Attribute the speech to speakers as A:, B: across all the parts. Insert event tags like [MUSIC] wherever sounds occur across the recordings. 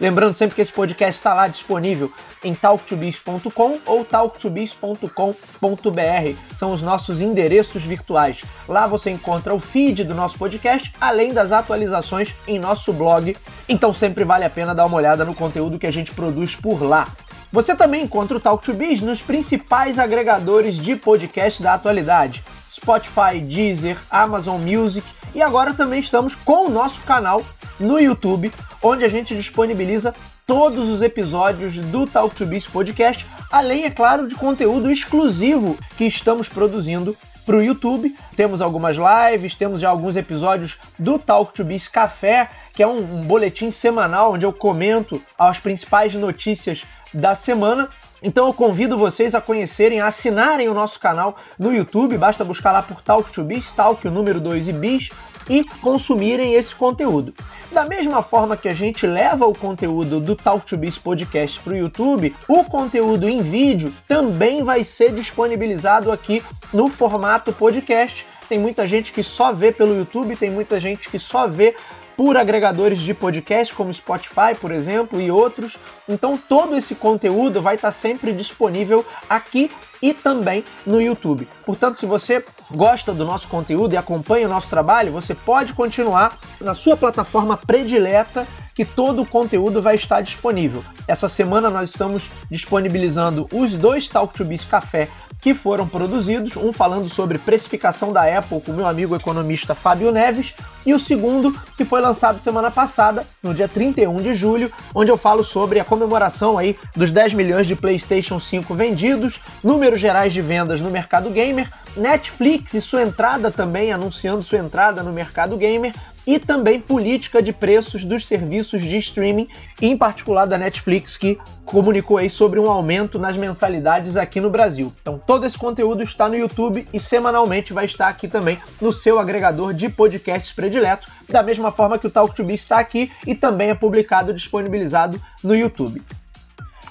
A: Lembrando sempre que esse podcast está lá disponível em talktobiz.com ou talktobiz.com.br. São os nossos endereços virtuais. Lá você encontra o feed do nosso podcast, além das atualizações em nosso blog. Então sempre vale a pena dar uma olhada no conteúdo que a gente produz por lá. Você também encontra o Talk to Biz nos principais agregadores de podcast da atualidade: Spotify, Deezer, Amazon Music e agora também estamos com o nosso canal no YouTube, onde a gente disponibiliza todos os episódios do Talk to Biz Podcast, além, é claro, de conteúdo exclusivo que estamos produzindo para o YouTube. Temos algumas lives, temos já alguns episódios do Talk to Biz Café, que é um, um boletim semanal onde eu comento as principais notícias da semana. Então eu convido vocês a conhecerem, a assinarem o nosso canal no YouTube, basta buscar lá por Talk to Biz, Talk, o número 2 e Biz, e consumirem esse conteúdo. Da mesma forma que a gente leva o conteúdo do Talk to Biz Podcast para o YouTube, o conteúdo em vídeo também vai ser disponibilizado aqui no formato podcast. Tem muita gente que só vê pelo YouTube, tem muita gente que só vê por agregadores de podcast como Spotify, por exemplo, e outros. Então todo esse conteúdo vai estar sempre disponível aqui e também no YouTube. Portanto, se você gosta do nosso conteúdo e acompanha o nosso trabalho, você pode continuar na sua plataforma predileta que todo o conteúdo vai estar disponível. Essa semana nós estamos disponibilizando os dois Talk to Biz Café que foram produzidos, um falando sobre precificação da Apple com meu amigo economista Fábio Neves, e o segundo que foi lançado semana passada, no dia 31 de julho, onde eu falo sobre a comemoração aí dos 10 milhões de PlayStation 5 vendidos, números gerais de vendas no mercado gamer, Netflix e sua entrada também, anunciando sua entrada no mercado gamer, e também política de preços dos serviços de streaming, em particular da Netflix, que comunicou aí sobre um aumento nas mensalidades aqui no Brasil. Então todo esse conteúdo está no YouTube e semanalmente vai estar aqui também no seu agregador de podcasts predileto, da mesma forma que o Talk to Be está aqui e também é publicado e disponibilizado no YouTube.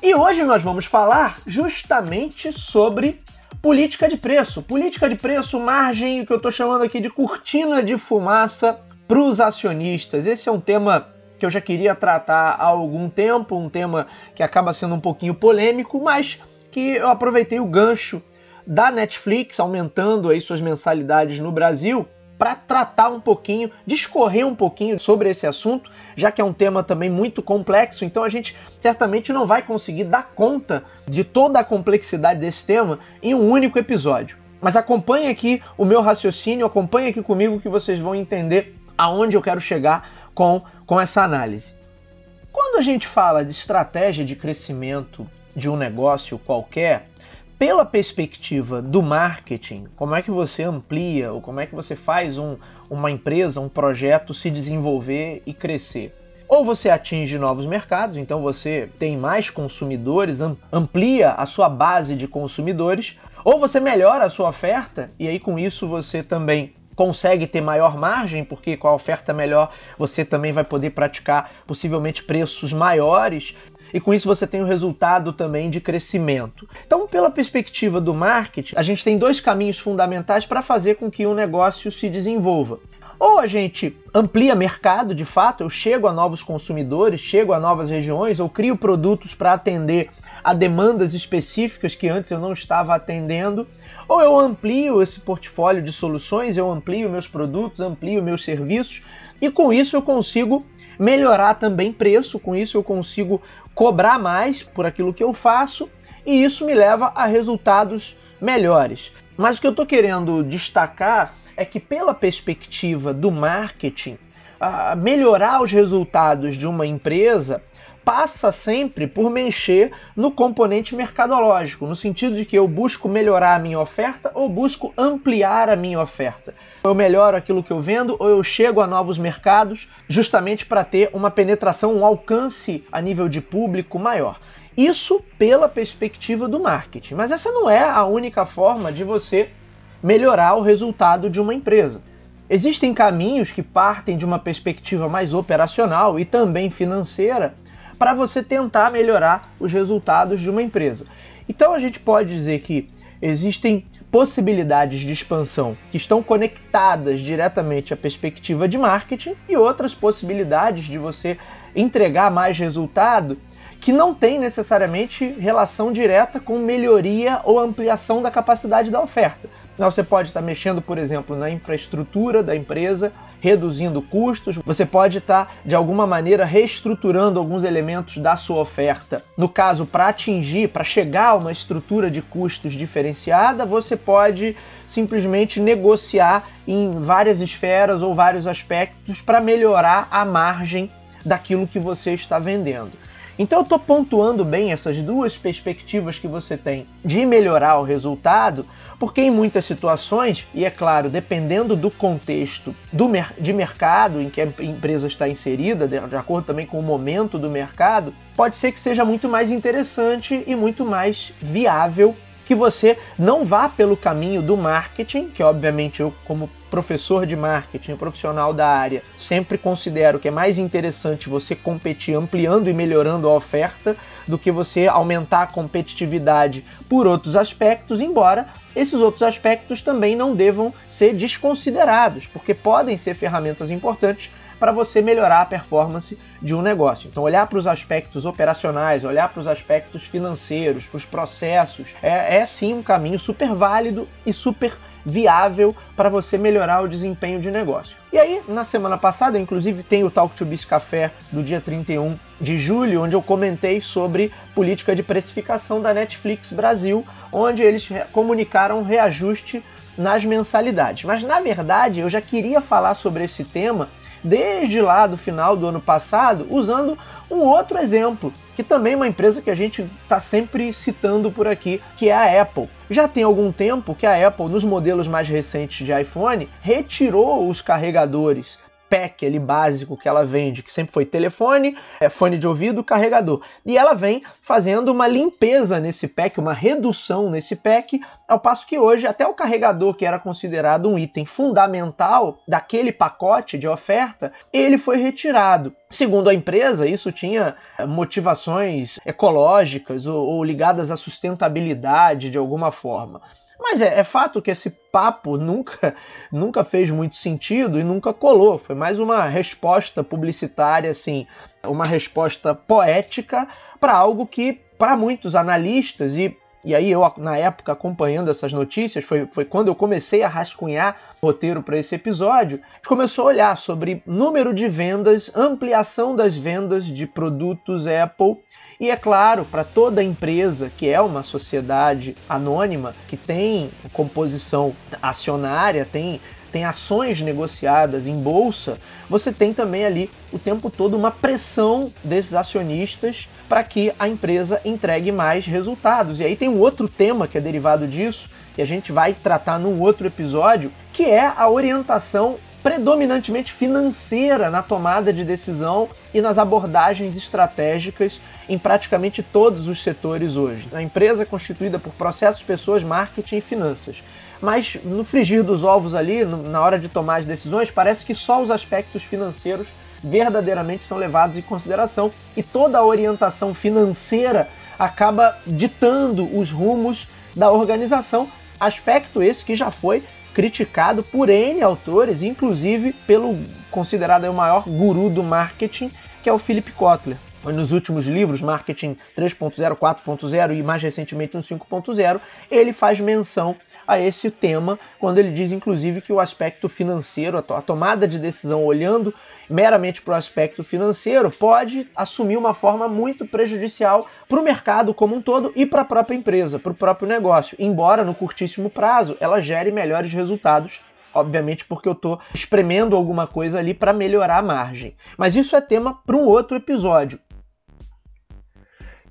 A: E hoje nós vamos falar justamente sobre política de preço. Política de preço, margem, o que eu estou chamando aqui de cortina de fumaça para os acionistas. Esse é um tema que eu já queria tratar há algum tempo, um tema que acaba sendo um pouquinho polêmico, mas que eu aproveitei o gancho da Netflix aumentando aí suas mensalidades no Brasil para tratar um pouquinho, discorrer um pouquinho sobre esse assunto, já que é um tema também muito complexo, então a gente certamente não vai conseguir dar conta de toda a complexidade desse tema em um único episódio. Mas acompanhe aqui o meu raciocínio, acompanhe aqui comigo que vocês vão entender aonde eu quero chegar com, com essa análise. Quando a gente fala de estratégia de crescimento de um negócio qualquer, pela perspectiva do marketing, como é que você amplia ou como é que você faz um, uma empresa, um projeto se desenvolver e crescer? Ou você atinge novos mercados, então você tem mais consumidores, amplia a sua base de consumidores, ou você melhora a sua oferta e aí com isso você também consegue ter maior margem, porque com a oferta melhor você também vai poder praticar possivelmente preços maiores. E com isso você tem o um resultado também de crescimento. Então, pela perspectiva do marketing, a gente tem dois caminhos fundamentais para fazer com que o um negócio se desenvolva. Ou a gente amplia mercado, de fato, eu chego a novos consumidores, chego a novas regiões, ou crio produtos para atender a demandas específicas que antes eu não estava atendendo, ou eu amplio esse portfólio de soluções, eu amplio meus produtos, amplio meus serviços e com isso eu consigo melhorar também preço, com isso eu consigo cobrar mais por aquilo que eu faço e isso me leva a resultados melhores. Mas o que eu estou querendo destacar é que, pela perspectiva do marketing, melhorar os resultados de uma empresa passa sempre por mexer no componente mercadológico, no sentido de que eu busco melhorar a minha oferta ou busco ampliar a minha oferta. Eu melhoro aquilo que eu vendo ou eu chego a novos mercados justamente para ter uma penetração, um alcance a nível de público maior. Isso pela perspectiva do marketing. Mas essa não é a única forma de você melhorar o resultado de uma empresa. Existem caminhos que partem de uma perspectiva mais operacional e também financeira para você tentar melhorar os resultados de uma empresa. Então a gente pode dizer que existem possibilidades de expansão que estão conectadas diretamente à perspectiva de marketing e outras possibilidades de você entregar mais resultado que não tem necessariamente relação direta com melhoria ou ampliação da capacidade da oferta. Então, você pode estar mexendo, por exemplo, na infraestrutura da empresa, reduzindo custos, você pode estar de alguma maneira reestruturando alguns elementos da sua oferta. No caso, para atingir, para chegar a uma estrutura de custos diferenciada, você pode simplesmente negociar em várias esferas ou vários aspectos para melhorar a margem daquilo que você está vendendo. Então eu estou pontuando bem essas duas perspectivas que você tem de melhorar o resultado, porque em muitas situações, e é claro, dependendo do contexto do mer de mercado em que a empresa está inserida, de, de acordo também com o momento do mercado, pode ser que seja muito mais interessante e muito mais viável que você não vá pelo caminho do marketing, que obviamente eu, como professor de marketing, profissional da área, sempre considero que é mais interessante você competir ampliando e melhorando a oferta do que você aumentar a competitividade por outros aspectos, embora esses outros aspectos também não devam ser desconsiderados, porque podem ser ferramentas importantes para você melhorar a performance de um negócio. Então, olhar para os aspectos operacionais, olhar para os aspectos financeiros, para os processos, é, é sim um caminho super válido e super viável para você melhorar o desempenho de negócio. E aí, na semana passada, inclusive, tem o Talk to Biz Café do dia 31 de julho, onde eu comentei sobre política de precificação da Netflix Brasil, onde eles comunicaram reajuste nas mensalidades. Mas na verdade, eu já queria falar sobre esse tema desde lá do final do ano passado, usando um outro exemplo, que também é uma empresa que a gente está sempre citando por aqui, que é a Apple. Já tem algum tempo que a Apple, nos modelos mais recentes de iPhone, retirou os carregadores pack ali básico que ela vende, que sempre foi telefone, é, fone de ouvido, carregador. E ela vem fazendo uma limpeza nesse pack, uma redução nesse pack, ao passo que hoje até o carregador, que era considerado um item fundamental daquele pacote de oferta, ele foi retirado. Segundo a empresa, isso tinha é, motivações ecológicas ou, ou ligadas à sustentabilidade de alguma forma. Mas é, é, fato que esse papo nunca, [LAUGHS] nunca fez muito sentido e nunca colou. Foi mais uma resposta publicitária, assim, uma resposta poética para algo que, para muitos analistas, e, e aí eu, na época, acompanhando essas notícias, foi, foi quando eu comecei a rascunhar roteiro para esse episódio, a gente começou a olhar sobre número de vendas, ampliação das vendas de produtos Apple e é claro, para toda empresa que é uma sociedade anônima, que tem composição acionária, tem, tem ações negociadas em bolsa, você tem também ali o tempo todo uma pressão desses acionistas para que a empresa entregue mais resultados. E aí tem um outro tema que é derivado disso, que a gente vai tratar num outro episódio, que é a orientação predominantemente financeira na tomada de decisão e nas abordagens estratégicas em praticamente todos os setores hoje. A empresa é constituída por processos, pessoas, marketing e finanças. Mas no frigir dos ovos ali, na hora de tomar as decisões, parece que só os aspectos financeiros verdadeiramente são levados em consideração e toda a orientação financeira acaba ditando os rumos da organização, aspecto esse que já foi criticado por N autores, inclusive pelo considerado o maior guru do marketing, que é o Philip Kotler. Nos últimos livros, Marketing 3.0, 4.0 e mais recentemente um 5.0, ele faz menção a esse tema, quando ele diz inclusive que o aspecto financeiro, a tomada de decisão olhando meramente para o aspecto financeiro, pode assumir uma forma muito prejudicial para o mercado como um todo e para a própria empresa, para o próprio negócio, embora no curtíssimo prazo ela gere melhores resultados obviamente porque eu estou espremendo alguma coisa ali para melhorar a margem. Mas isso é tema para um outro episódio.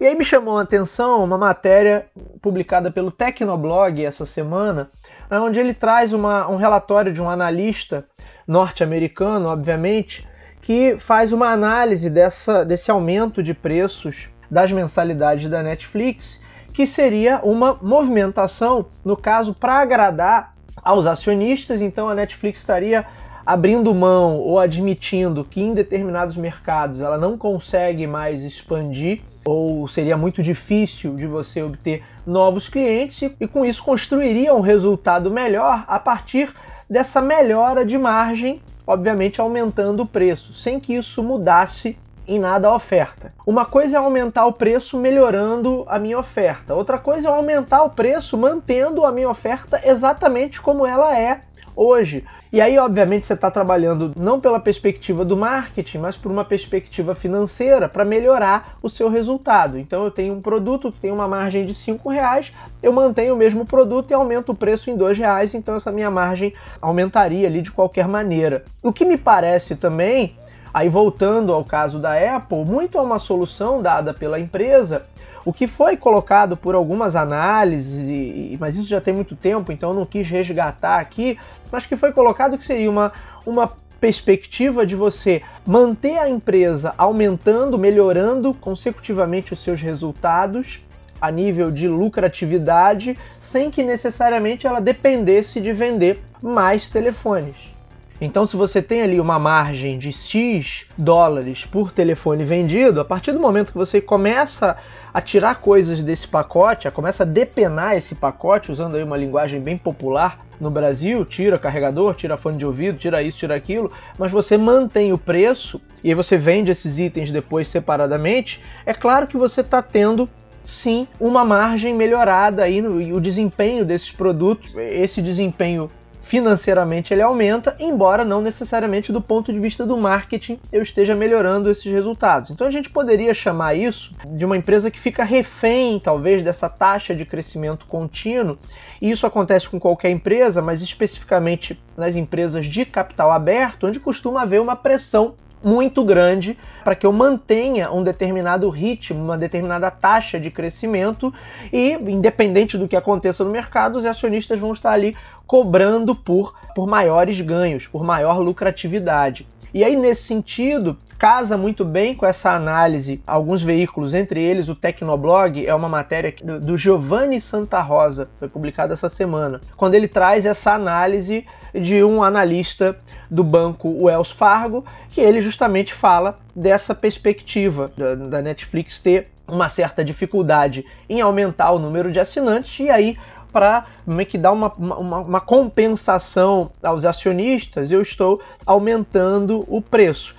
A: E aí me chamou a atenção uma matéria publicada pelo Tecnoblog essa semana, onde ele traz uma, um relatório de um analista norte-americano, obviamente, que faz uma análise dessa, desse aumento de preços das mensalidades da Netflix, que seria uma movimentação, no caso, para agradar aos acionistas. Então a Netflix estaria abrindo mão ou admitindo que em determinados mercados ela não consegue mais expandir ou seria muito difícil de você obter novos clientes e com isso construiria um resultado melhor a partir dessa melhora de margem, obviamente aumentando o preço, sem que isso mudasse em nada a oferta. Uma coisa é aumentar o preço melhorando a minha oferta, outra coisa é aumentar o preço mantendo a minha oferta exatamente como ela é hoje. E aí, obviamente, você está trabalhando não pela perspectiva do marketing, mas por uma perspectiva financeira para melhorar o seu resultado. Então, eu tenho um produto que tem uma margem de R$ reais, eu mantenho o mesmo produto e aumento o preço em R$ reais, então essa minha margem aumentaria ali de qualquer maneira. O que me parece também Aí voltando ao caso da Apple, muito é uma solução dada pela empresa o que foi colocado por algumas análises, mas isso já tem muito tempo, então eu não quis resgatar aqui, mas que foi colocado que seria uma, uma perspectiva de você manter a empresa aumentando, melhorando consecutivamente os seus resultados a nível de lucratividade, sem que necessariamente ela dependesse de vender mais telefones. Então, se você tem ali uma margem de X dólares por telefone vendido, a partir do momento que você começa a tirar coisas desse pacote, a começa a depenar esse pacote, usando aí uma linguagem bem popular no Brasil, tira carregador, tira fone de ouvido, tira isso, tira aquilo, mas você mantém o preço e aí você vende esses itens depois separadamente, é claro que você está tendo sim uma margem melhorada aí no, e o desempenho desses produtos, esse desempenho financeiramente ele aumenta, embora não necessariamente do ponto de vista do marketing eu esteja melhorando esses resultados. Então a gente poderia chamar isso de uma empresa que fica refém, talvez, dessa taxa de crescimento contínuo. E isso acontece com qualquer empresa, mas especificamente nas empresas de capital aberto, onde costuma haver uma pressão muito grande para que eu mantenha um determinado ritmo, uma determinada taxa de crescimento e, independente do que aconteça no mercado, os acionistas vão estar ali cobrando por, por maiores ganhos, por maior lucratividade. E aí, nesse sentido, casa muito bem com essa análise alguns veículos, entre eles o Tecnoblog, é uma matéria do Giovanni Santa Rosa, foi publicada essa semana, quando ele traz essa análise de um analista do banco Wells Fargo, que ele justamente fala dessa perspectiva da Netflix ter uma certa dificuldade em aumentar o número de assinantes e aí para meio que dar uma, uma, uma compensação aos acionistas, eu estou aumentando o preço.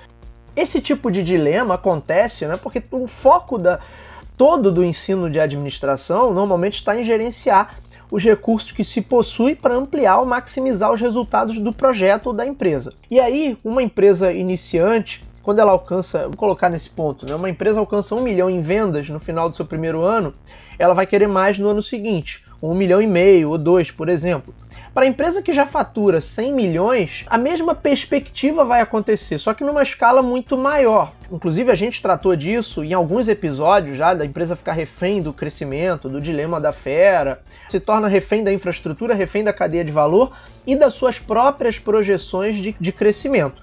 A: Esse tipo de dilema acontece né, porque o foco da, todo do ensino de administração normalmente está em gerenciar os recursos que se possui para ampliar ou maximizar os resultados do projeto ou da empresa. E aí, uma empresa iniciante, quando ela alcança, vou colocar nesse ponto, né, uma empresa alcança um milhão em vendas no final do seu primeiro ano, ela vai querer mais no ano seguinte um milhão e meio ou dois, por exemplo. Para a empresa que já fatura 100 milhões, a mesma perspectiva vai acontecer, só que numa escala muito maior. Inclusive, a gente tratou disso em alguns episódios já, da empresa ficar refém do crescimento, do dilema da fera, se torna refém da infraestrutura, refém da cadeia de valor e das suas próprias projeções de, de crescimento.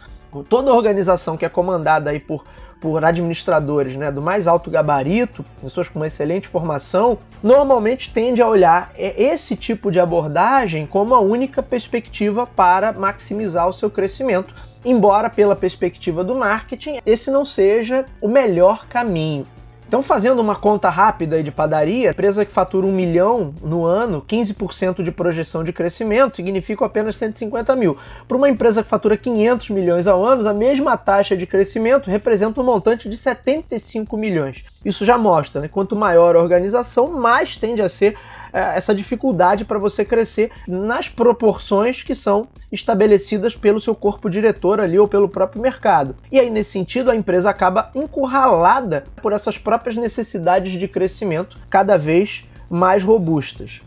A: Toda organização que é comandada aí por por administradores né, do mais alto gabarito, pessoas com uma excelente formação, normalmente tende a olhar esse tipo de abordagem como a única perspectiva para maximizar o seu crescimento, embora pela perspectiva do marketing esse não seja o melhor caminho. Então, fazendo uma conta rápida de padaria, empresa que fatura um milhão no ano, 15% de projeção de crescimento, significa apenas 150 mil. Para uma empresa que fatura 500 milhões ao ano, a mesma taxa de crescimento representa um montante de 75 milhões. Isso já mostra, né? Quanto maior a organização, mais tende a ser essa dificuldade para você crescer nas proporções que são estabelecidas pelo seu corpo diretor ali ou pelo próprio mercado. E aí, nesse sentido, a empresa acaba encurralada por essas próprias necessidades de crescimento cada vez mais robustas.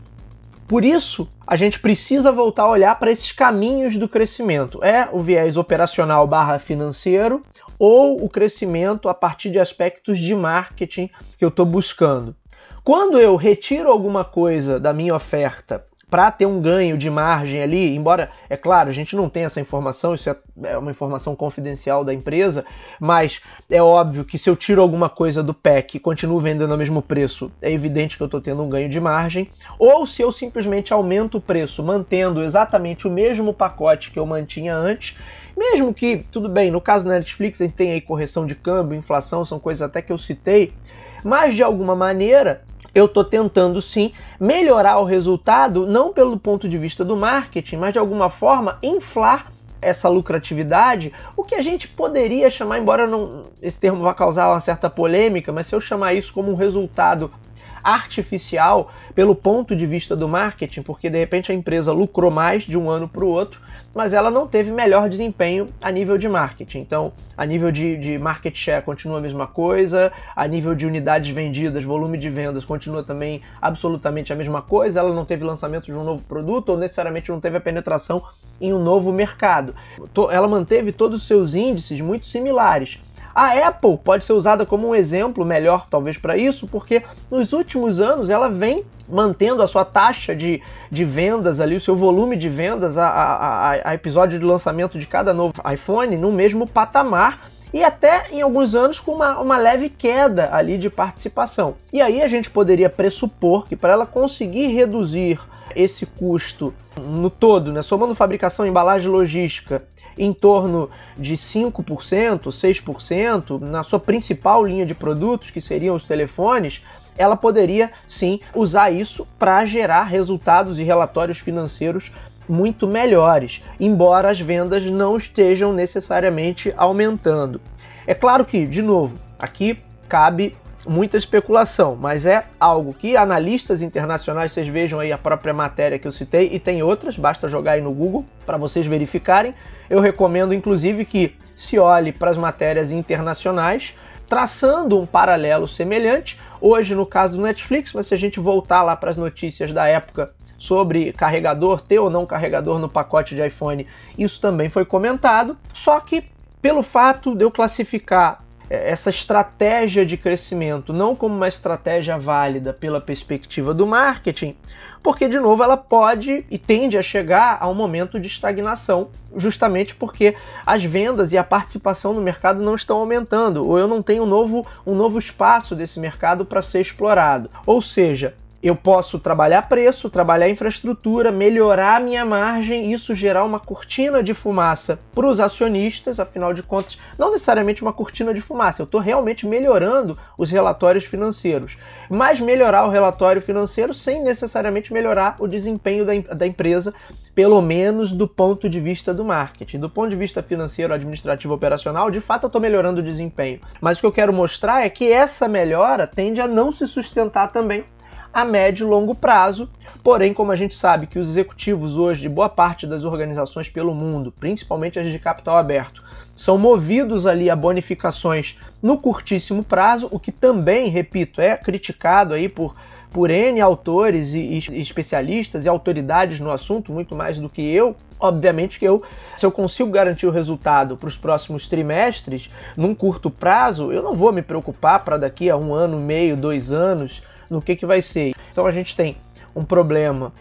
A: Por isso, a gente precisa voltar a olhar para esses caminhos do crescimento. É o viés operacional barra financeiro ou o crescimento a partir de aspectos de marketing que eu estou buscando. Quando eu retiro alguma coisa da minha oferta para ter um ganho de margem ali, embora, é claro, a gente não tem essa informação, isso é, é, uma informação confidencial da empresa, mas é óbvio que se eu tiro alguma coisa do PEC e continuo vendendo ao mesmo preço, é evidente que eu estou tendo um ganho de margem, ou se eu simplesmente aumento o preço mantendo exatamente o mesmo pacote que eu mantinha antes, mesmo que, tudo bem, no caso da Netflix a gente tem aí correção de câmbio, inflação, são coisas até que eu citei, mas de alguma maneira eu estou tentando sim melhorar o resultado, não pelo ponto de vista do marketing, mas de alguma forma inflar essa lucratividade, o que a gente poderia chamar, embora não, esse termo vá causar uma certa polêmica, mas se eu chamar isso como um resultado artificial pelo ponto de vista do marketing, porque de repente a empresa lucrou mais de um ano para o outro, mas ela não teve melhor desempenho a nível de marketing. Então, a nível de, de market share continua a mesma coisa, a nível de unidades vendidas, volume de vendas continua também absolutamente a mesma coisa, ela não teve lançamento de um novo produto ou necessariamente não teve a penetração em um novo mercado. Ela manteve todos os seus índices muito similares. A Apple pode ser usada como um exemplo melhor, talvez, para isso, porque nos últimos anos ela vem mantendo a sua taxa de, de vendas ali, o seu volume de vendas, a, a, a episódio de lançamento de cada novo iPhone no mesmo patamar e até em alguns anos com uma, uma leve queda ali de participação. E aí a gente poderia pressupor que para ela conseguir reduzir esse custo no todo, né, somando fabricação, embalagem e logística, em torno de 5%, 6% na sua principal linha de produtos, que seriam os telefones, ela poderia sim usar isso para gerar resultados e relatórios financeiros muito melhores, embora as vendas não estejam necessariamente aumentando. É claro que, de novo, aqui cabe muita especulação, mas é algo que analistas internacionais, vocês vejam aí a própria matéria que eu citei e tem outras, basta jogar aí no Google para vocês verificarem. Eu recomendo inclusive que se olhe para as matérias internacionais, traçando um paralelo semelhante. Hoje, no caso do Netflix, mas se a gente voltar lá para as notícias da época sobre carregador, ter ou não carregador no pacote de iPhone, isso também foi comentado. Só que pelo fato de eu classificar essa estratégia de crescimento não como uma estratégia válida pela perspectiva do marketing, porque de novo ela pode e tende a chegar a um momento de estagnação, justamente porque as vendas e a participação no mercado não estão aumentando, ou eu não tenho um novo, um novo espaço desse mercado para ser explorado. Ou seja, eu posso trabalhar preço, trabalhar infraestrutura, melhorar minha margem, isso gerar uma cortina de fumaça para os acionistas, afinal de contas, não necessariamente uma cortina de fumaça, eu estou realmente melhorando os relatórios financeiros, mas melhorar o relatório financeiro sem necessariamente melhorar o desempenho da, da empresa, pelo menos do ponto de vista do marketing. Do ponto de vista financeiro, administrativo, operacional, de fato eu estou melhorando o desempenho, mas o que eu quero mostrar é que essa melhora tende a não se sustentar também a médio e longo prazo. Porém, como a gente sabe que os executivos hoje de boa parte das organizações pelo mundo, principalmente as de capital aberto, são movidos ali a bonificações no curtíssimo prazo, o que também, repito, é criticado aí por por N autores e, especialistas e autoridades no assunto, muito mais do que eu. Obviamente que eu, se eu consigo garantir o resultado para os próximos trimestres, num curto prazo, eu não vou me preocupar para daqui a um ano, meio, dois anos, no que, que vai ser. Então a gente tem um problema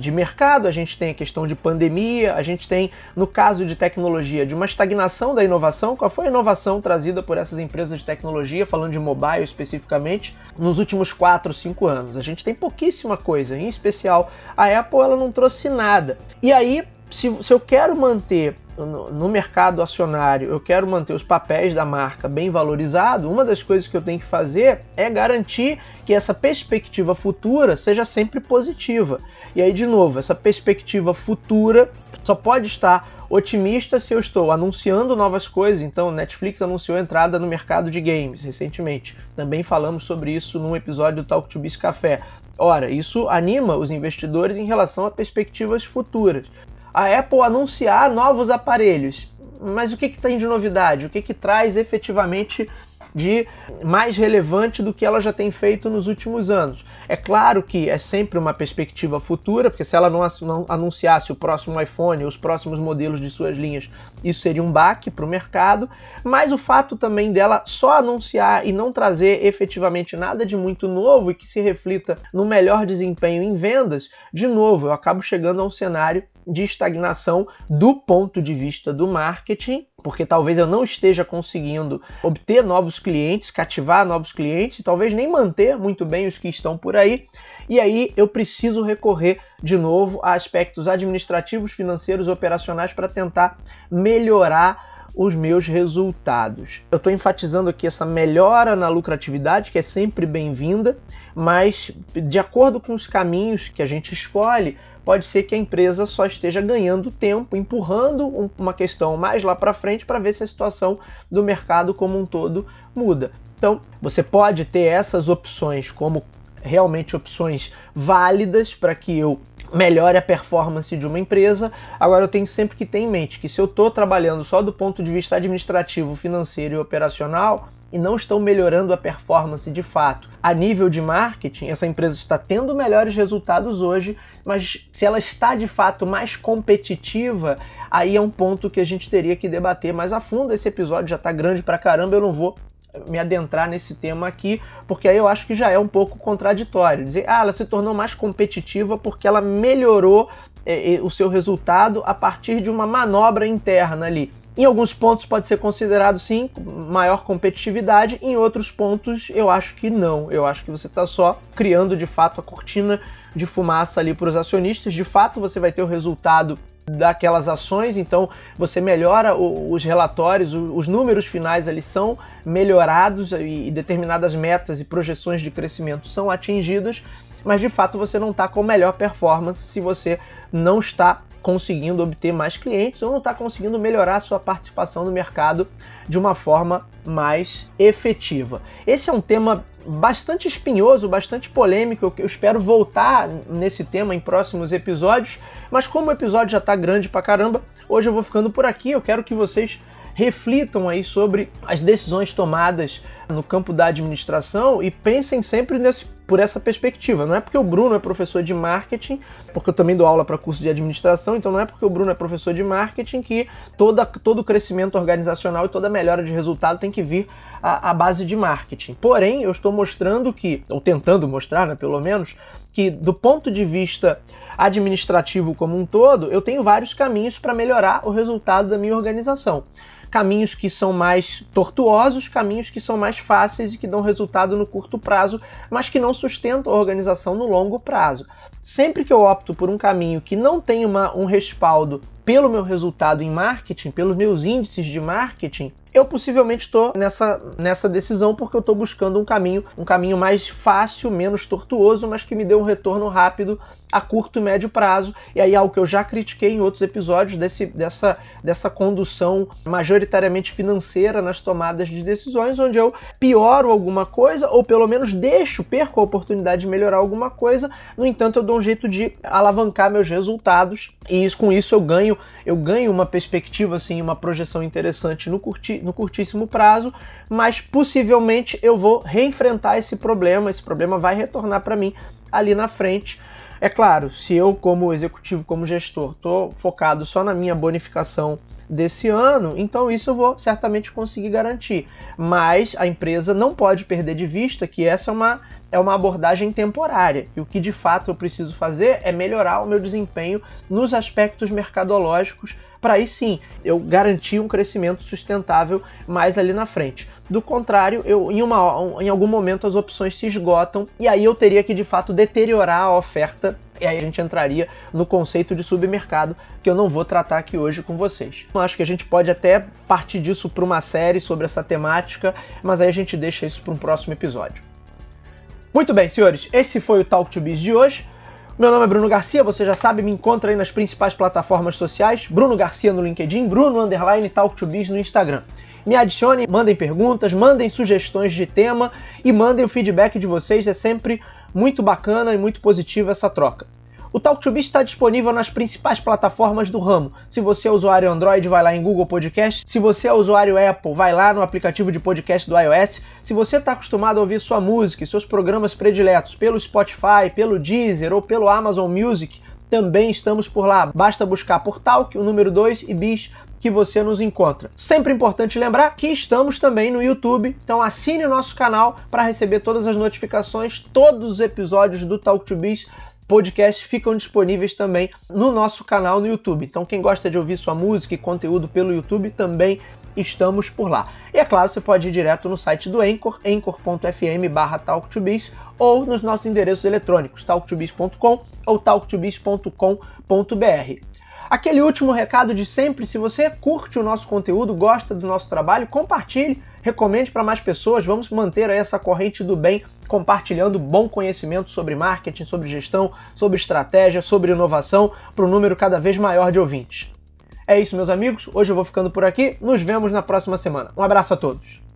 A: de mercado, a gente tem a questão de pandemia, a gente tem, no caso de tecnologia, de uma estagnação da inovação. Qual foi a inovação trazida por essas empresas de tecnologia, falando de mobile especificamente, nos últimos 4, 5 anos? A gente tem pouquíssima coisa, em especial a Apple ela não trouxe nada. E aí, se, se eu quero manter no, mercado acionário, eu quero manter os papéis da marca bem valorizados, uma das coisas que eu tenho que fazer é garantir que essa perspectiva futura seja sempre positiva. E aí, de novo, essa perspectiva futura só pode estar otimista se eu estou anunciando novas coisas. Então, Netflix anunciou entrada no mercado de games recentemente. Também falamos sobre isso num episódio do Talk to Biz Café. Ora, isso anima os investidores em relação a perspectivas futuras a Apple anunciar novos aparelhos. Mas o que, que tem de novidade? O que, que traz efetivamente de mais relevante do que ela já tem feito nos últimos anos. É claro que é sempre uma perspectiva futura, porque se ela não, anunciasse o próximo iPhone, os próximos modelos de suas linhas, isso seria um baque para o mercado, mas o fato também dela só anunciar e não trazer efetivamente nada de muito novo e que se reflita no melhor desempenho em vendas, de novo, eu acabo chegando a um cenário de estagnação do ponto de vista do marketing, porque talvez eu não esteja conseguindo obter novos clientes, cativar novos clientes, talvez nem manter muito bem os que estão por aí. E aí eu preciso recorrer de novo a aspectos administrativos, financeiros, operacionais para tentar melhorar os meus resultados. Eu estou enfatizando aqui essa melhora na lucratividade, que é sempre bem-vinda, mas de acordo com os caminhos que a gente escolhe, pode ser que a empresa só esteja ganhando tempo, empurrando uma questão mais lá para frente para ver se a situação do mercado como um todo muda. Então, você pode ter essas opções como realmente opções válidas para que eu melhore a performance de uma empresa. Agora eu tenho sempre que ter em mente que se eu estou trabalhando só do ponto de vista administrativo, financeiro e operacional, e não estão melhorando a performance de fato. A nível de marketing, essa empresa está tendo melhores resultados hoje, mas se ela está de fato mais competitiva, aí é um ponto que a gente teria que debater mais a fundo. Esse episódio já está grande pra caramba, eu não vou me adentrar nesse tema aqui, porque aí eu acho que já é um pouco contraditório. Dizer, ah, ela se tornou mais competitiva porque ela melhorou é, o seu resultado a partir de uma manobra interna ali. Em alguns pontos pode ser considerado sim maior competitividade, em outros pontos eu acho que não. Eu acho que você está só criando de fato a cortina de fumaça ali para os acionistas. De fato, você vai ter o resultado daquelas ações, então você melhora os relatórios, os números finais ali são melhorados e determinadas metas e projeções de crescimento são atingidas, mas de fato você não está com melhor performance se você não está conseguindo obter mais clientes ou não está conseguindo melhorar a sua participação no mercado de uma forma mais efetiva. Esse é um tema bastante espinhoso, bastante polêmico. Eu espero voltar nesse tema em próximos episódios, mas como o episódio já está grande pra caramba, hoje eu vou ficando por aqui. Eu quero que vocês reflitam aí sobre as decisões tomadas no campo da administração e pensem sempre nesse, por essa perspectiva. Não é porque o Bruno é professor de marketing, porque eu também dou aula para curso de administração, então não é porque o Bruno é professor de marketing que toda, todo o crescimento organizacional e toda melhora de resultado tem que vir à, à base de marketing. Porém, eu estou mostrando que, ou tentando mostrar, né, pelo menos, que do ponto de vista administrativo como um todo, eu tenho vários caminhos para melhorar o resultado da minha organização caminhos que são mais tortuosos, caminhos que são mais fáceis e que dão resultado no curto prazo, mas que não sustentam a organização no longo prazo. Sempre que eu opto por um caminho que não tem uma, um respaldo pelo meu resultado em marketing, pelos meus índices de marketing, eu possivelmente estou nessa, nessa decisão porque eu estou buscando um caminho, um caminho mais fácil, menos tortuoso, mas que me dê um retorno rápido a curto e médio prazo. E aí algo que eu já critiquei em outros episódios desse, dessa, dessa condução majoritariamente financeira nas tomadas de decisões, onde eu pioro alguma coisa ou pelo menos deixo, perco a oportunidade de melhorar alguma coisa. No entanto, eu dou um jeito de alavancar meus resultados e com isso eu ganho, eu ganho uma perspectiva assim, uma projeção interessante no, curti, no curtíssimo prazo, mas possivelmente eu vou reenfrentar esse problema, esse problema vai retornar para mim ali na frente é claro, se eu, como executivo, como gestor, estou focado só na minha bonificação desse ano, então isso eu vou certamente conseguir garantir. Mas a empresa não pode perder de vista que essa é uma, é uma abordagem temporária, e o que de fato eu preciso fazer é melhorar o meu desempenho nos aspectos mercadológicos para aí sim eu garantir um crescimento sustentável mais ali na frente. Do contrário, eu, em, uma, em algum momento as opções se esgotam e aí eu teria que de fato deteriorar a oferta e aí a gente entraria no conceito de submercado que eu não vou tratar aqui hoje com vocês. Eu acho que a gente pode até partir disso para uma série sobre essa temática, mas aí a gente deixa isso para um próximo episódio. Muito bem, senhores, esse foi o Talk to Biz de hoje. Meu nome é Bruno Garcia, você já sabe, me encontra aí nas principais plataformas sociais, Bruno Garcia no LinkedIn, Bruno Underline Talk to Biz no Instagram. Me adicione, mandem perguntas, mandem sugestões de tema e mandem o feedback de vocês, é sempre muito bacana e muito positiva essa troca. O Talk to Biz está disponível nas principais plataformas do ramo. Se você é usuário Android, vai lá em Google Podcast. Se você é usuário Apple, vai lá no aplicativo de podcast do iOS. Se você está acostumado a ouvir sua música e seus programas prediletos pelo Spotify, pelo Deezer ou pelo Amazon Music, também estamos por lá. Basta buscar por Talk, o número 2 e Bis que você nos encontra. Sempre importante lembrar que estamos também no YouTube, então assine o nosso canal para receber todas as notificações, todos os episódios do Talk to Biz podcast ficam disponíveis também no nosso canal no YouTube. Então, quem gosta de ouvir sua música e conteúdo pelo YouTube também estamos por lá. E é claro, você pode ir direto no site do Anchor, anchor.fm barra ou nos nossos endereços eletrônicos, talktobiz.com ou talktobiz.com.br. Aquele último recado de sempre, se você curte o nosso conteúdo, gosta do nosso trabalho, compartilhe, recomende para mais pessoas, vamos manter essa corrente do bem compartilhando bom conhecimento sobre marketing, sobre gestão, sobre estratégia, sobre inovação para um número cada vez maior de ouvintes. É isso, meus amigos. Hoje eu vou ficando por aqui. Nos vemos na próxima semana. Um abraço a todos.